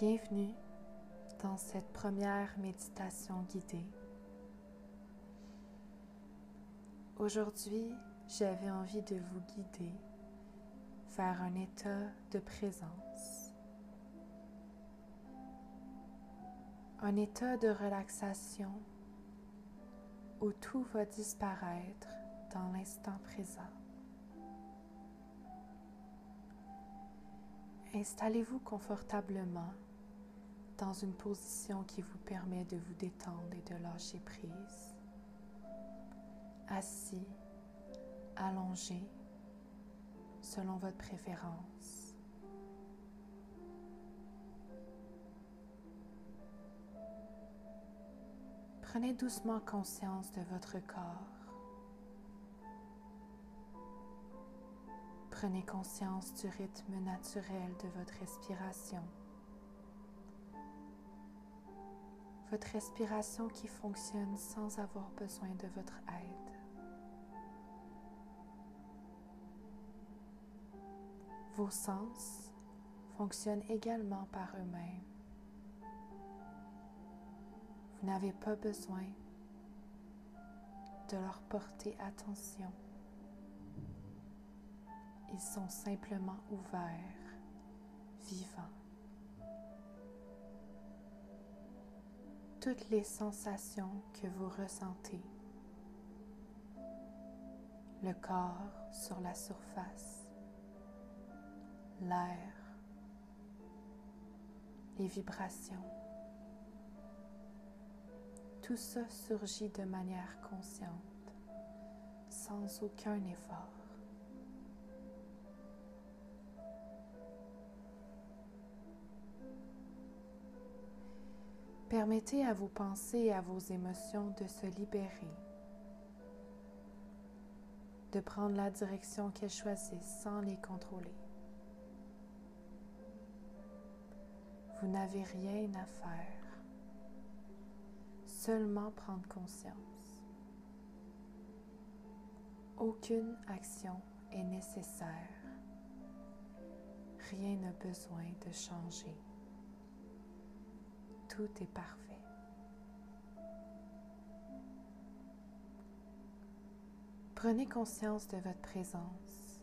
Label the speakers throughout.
Speaker 1: Bienvenue dans cette première méditation guidée. Aujourd'hui, j'avais envie de vous guider vers un état de présence, un état de relaxation où tout va disparaître dans l'instant présent. Installez-vous confortablement dans une position qui vous permet de vous détendre et de lâcher prise. Assis, allongé, selon votre préférence. Prenez doucement conscience de votre corps. Prenez conscience du rythme naturel de votre respiration. Votre respiration qui fonctionne sans avoir besoin de votre aide. Vos sens fonctionnent également par eux-mêmes. Vous n'avez pas besoin de leur porter attention. Ils sont simplement ouverts, vivants. Toutes les sensations que vous ressentez, le corps sur la surface, l'air, les vibrations, tout ça surgit de manière consciente, sans aucun effort. Permettez à vos pensées et à vos émotions de se libérer, de prendre la direction qu'elles choisissent sans les contrôler. Vous n'avez rien à faire, seulement prendre conscience. Aucune action est nécessaire. Rien n'a besoin de changer tout est parfait. Prenez conscience de votre présence,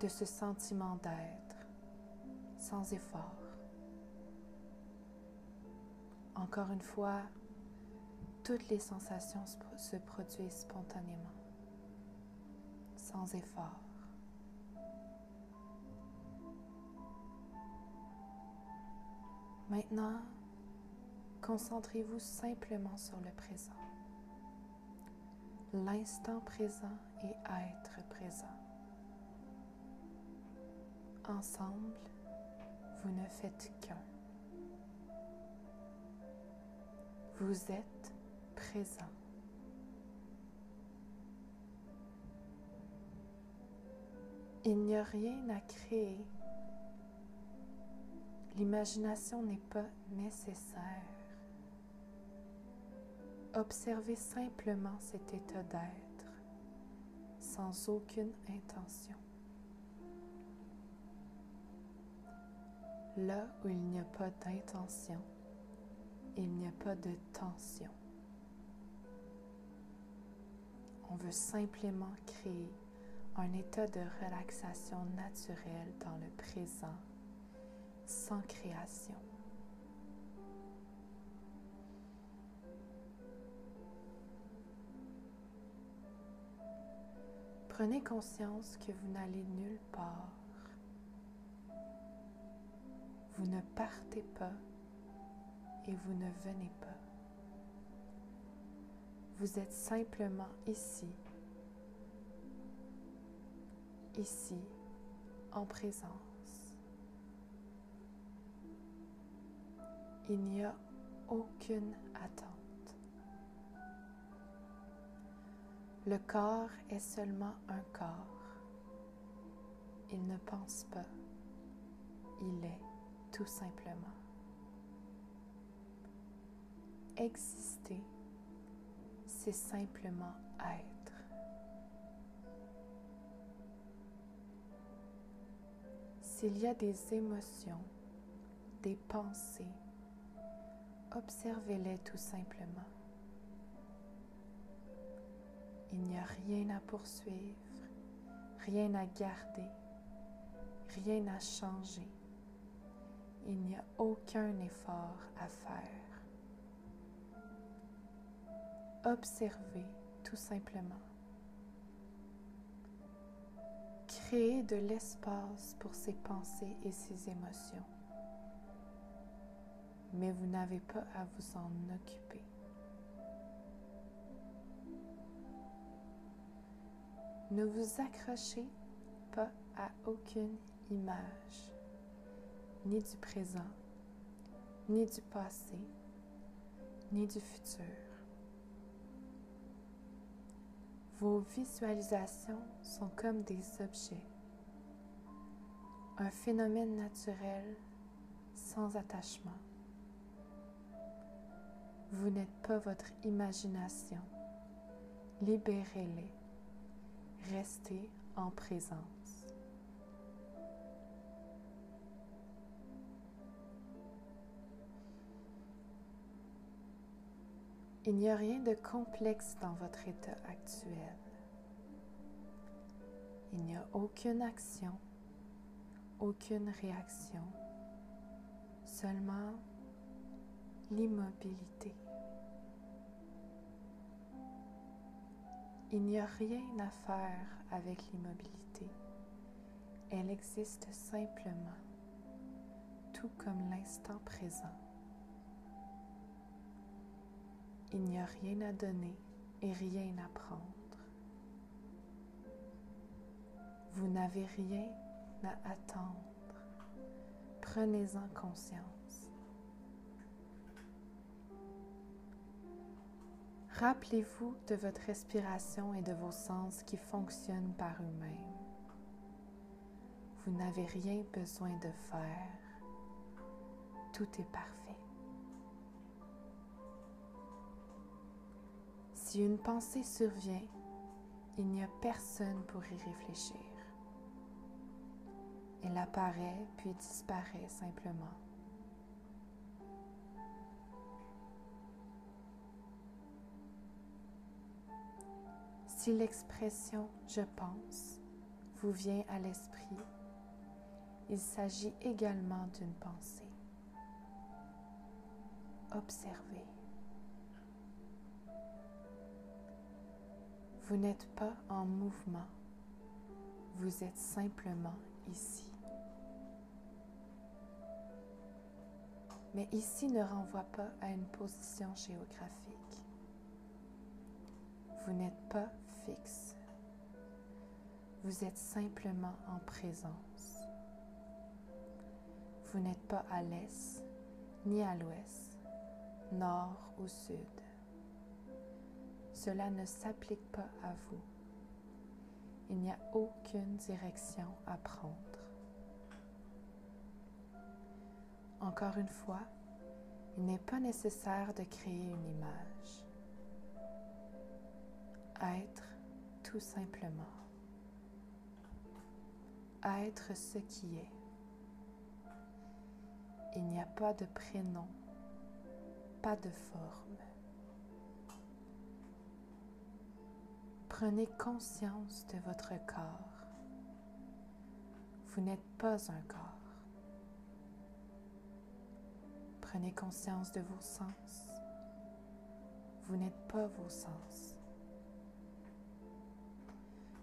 Speaker 1: de ce sentiment d'être sans effort. Encore une fois, toutes les sensations se produisent spontanément, sans effort. Maintenant, concentrez-vous simplement sur le présent. L'instant présent et être présent. Ensemble, vous ne faites qu'un. Vous êtes présent. Il n'y a rien à créer L'imagination n'est pas nécessaire. Observez simplement cet état d'être sans aucune intention. Là où il n'y a pas d'intention, il n'y a pas de tension. On veut simplement créer un état de relaxation naturelle dans le présent sans création. Prenez conscience que vous n'allez nulle part. Vous ne partez pas et vous ne venez pas. Vous êtes simplement ici, ici, en présence. Il n'y a aucune attente. Le corps est seulement un corps. Il ne pense pas. Il est tout simplement. Exister, c'est simplement être. S'il y a des émotions, des pensées. Observez-les tout simplement. Il n'y a rien à poursuivre, rien à garder, rien à changer. Il n'y a aucun effort à faire. Observez tout simplement. Créez de l'espace pour ces pensées et ces émotions. Mais vous n'avez pas à vous en occuper. Ne vous accrochez pas à aucune image, ni du présent, ni du passé, ni du futur. Vos visualisations sont comme des objets, un phénomène naturel sans attachement. Vous n'êtes pas votre imagination. Libérez-les. Restez en présence. Il n'y a rien de complexe dans votre état actuel. Il n'y a aucune action, aucune réaction, seulement l'immobilité. Il n'y a rien à faire avec l'immobilité. Elle existe simplement, tout comme l'instant présent. Il n'y a rien à donner et rien à prendre. Vous n'avez rien à attendre. Prenez-en conscience. Rappelez-vous de votre respiration et de vos sens qui fonctionnent par eux-mêmes. Vous n'avez rien besoin de faire. Tout est parfait. Si une pensée survient, il n'y a personne pour y réfléchir. Elle apparaît puis disparaît simplement. Si l'expression je pense vous vient à l'esprit, il s'agit également d'une pensée. Observez. Vous n'êtes pas en mouvement, vous êtes simplement ici. Mais ici ne renvoie pas à une position géographique. Vous n'êtes pas fixe. Vous êtes simplement en présence. Vous n'êtes pas à l'est ni à l'ouest, nord ou sud. Cela ne s'applique pas à vous. Il n'y a aucune direction à prendre. Encore une fois, il n'est pas nécessaire de créer une image. Être simplement. Être ce qui est. Il n'y a pas de prénom, pas de forme. Prenez conscience de votre corps. Vous n'êtes pas un corps. Prenez conscience de vos sens. Vous n'êtes pas vos sens.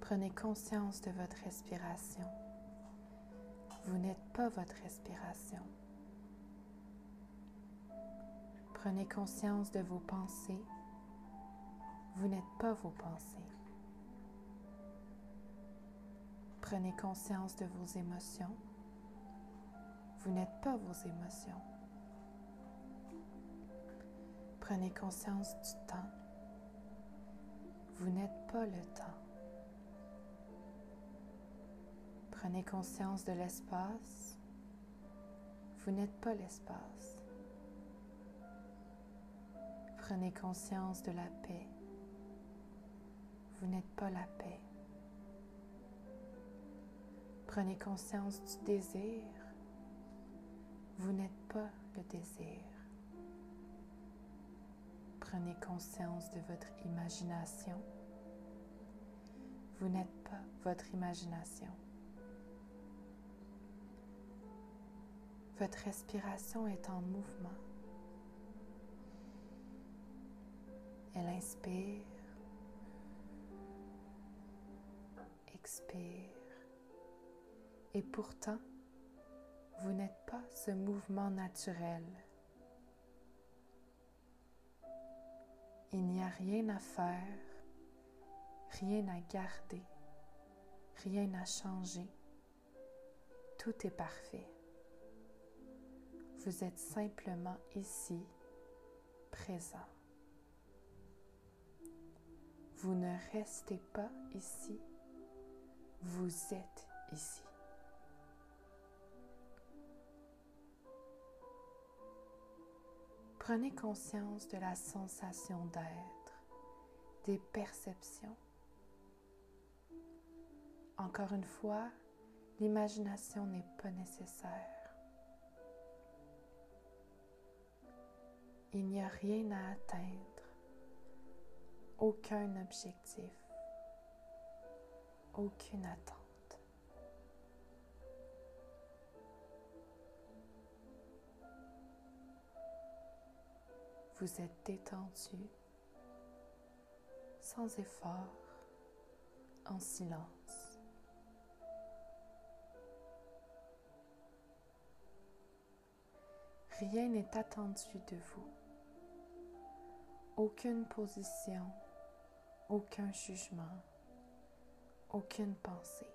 Speaker 1: Prenez conscience de votre respiration. Vous n'êtes pas votre respiration. Prenez conscience de vos pensées. Vous n'êtes pas vos pensées. Prenez conscience de vos émotions. Vous n'êtes pas vos émotions. Prenez conscience du temps. Vous n'êtes pas le temps. Prenez conscience de l'espace. Vous n'êtes pas l'espace. Prenez conscience de la paix. Vous n'êtes pas la paix. Prenez conscience du désir. Vous n'êtes pas le désir. Prenez conscience de votre imagination. Vous n'êtes pas votre imagination. Votre respiration est en mouvement. Elle inspire, expire. Et pourtant, vous n'êtes pas ce mouvement naturel. Il n'y a rien à faire, rien à garder, rien à changer. Tout est parfait. Vous êtes simplement ici, présent. Vous ne restez pas ici, vous êtes ici. Prenez conscience de la sensation d'être, des perceptions. Encore une fois, l'imagination n'est pas nécessaire. Il n'y a rien à atteindre, aucun objectif, aucune attente. Vous êtes détendu, sans effort, en silence. Rien n'est attendu de vous aucune position, aucun jugement, aucune pensée.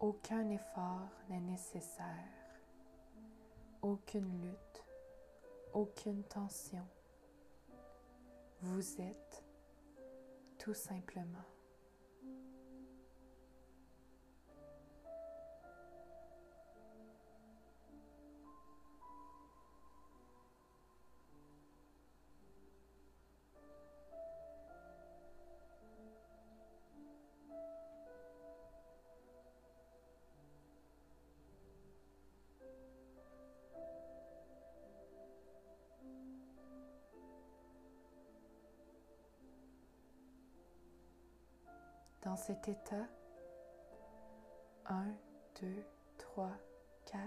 Speaker 1: Aucun effort n'est nécessaire, aucune lutte, aucune tension. Vous êtes tout simplement. Dans cet état, 1, 2, 3, 4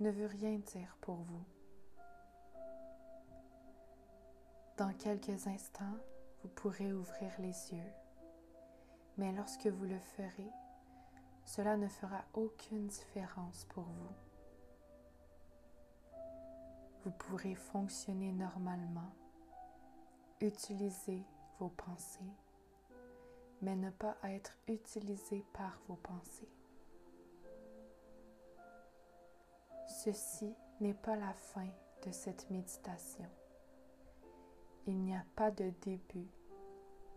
Speaker 1: ne veut rien dire pour vous. Dans quelques instants, vous pourrez ouvrir les yeux, mais lorsque vous le ferez, cela ne fera aucune différence pour vous. Vous pourrez fonctionner normalement, utiliser vos pensées mais ne pas être utilisé par vos pensées. Ceci n'est pas la fin de cette méditation. Il n'y a pas de début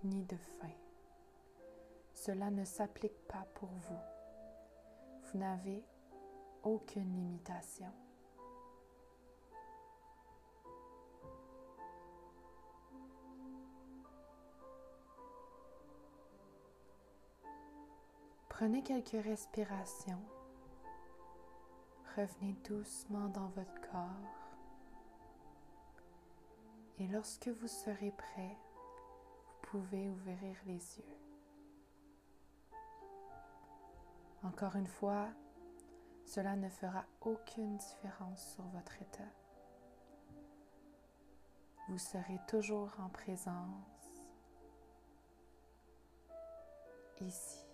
Speaker 1: ni de fin. Cela ne s'applique pas pour vous. Vous n'avez aucune limitation. Prenez quelques respirations. Revenez doucement dans votre corps. Et lorsque vous serez prêt, vous pouvez ouvrir les yeux. Encore une fois, cela ne fera aucune différence sur votre état. Vous serez toujours en présence, ici.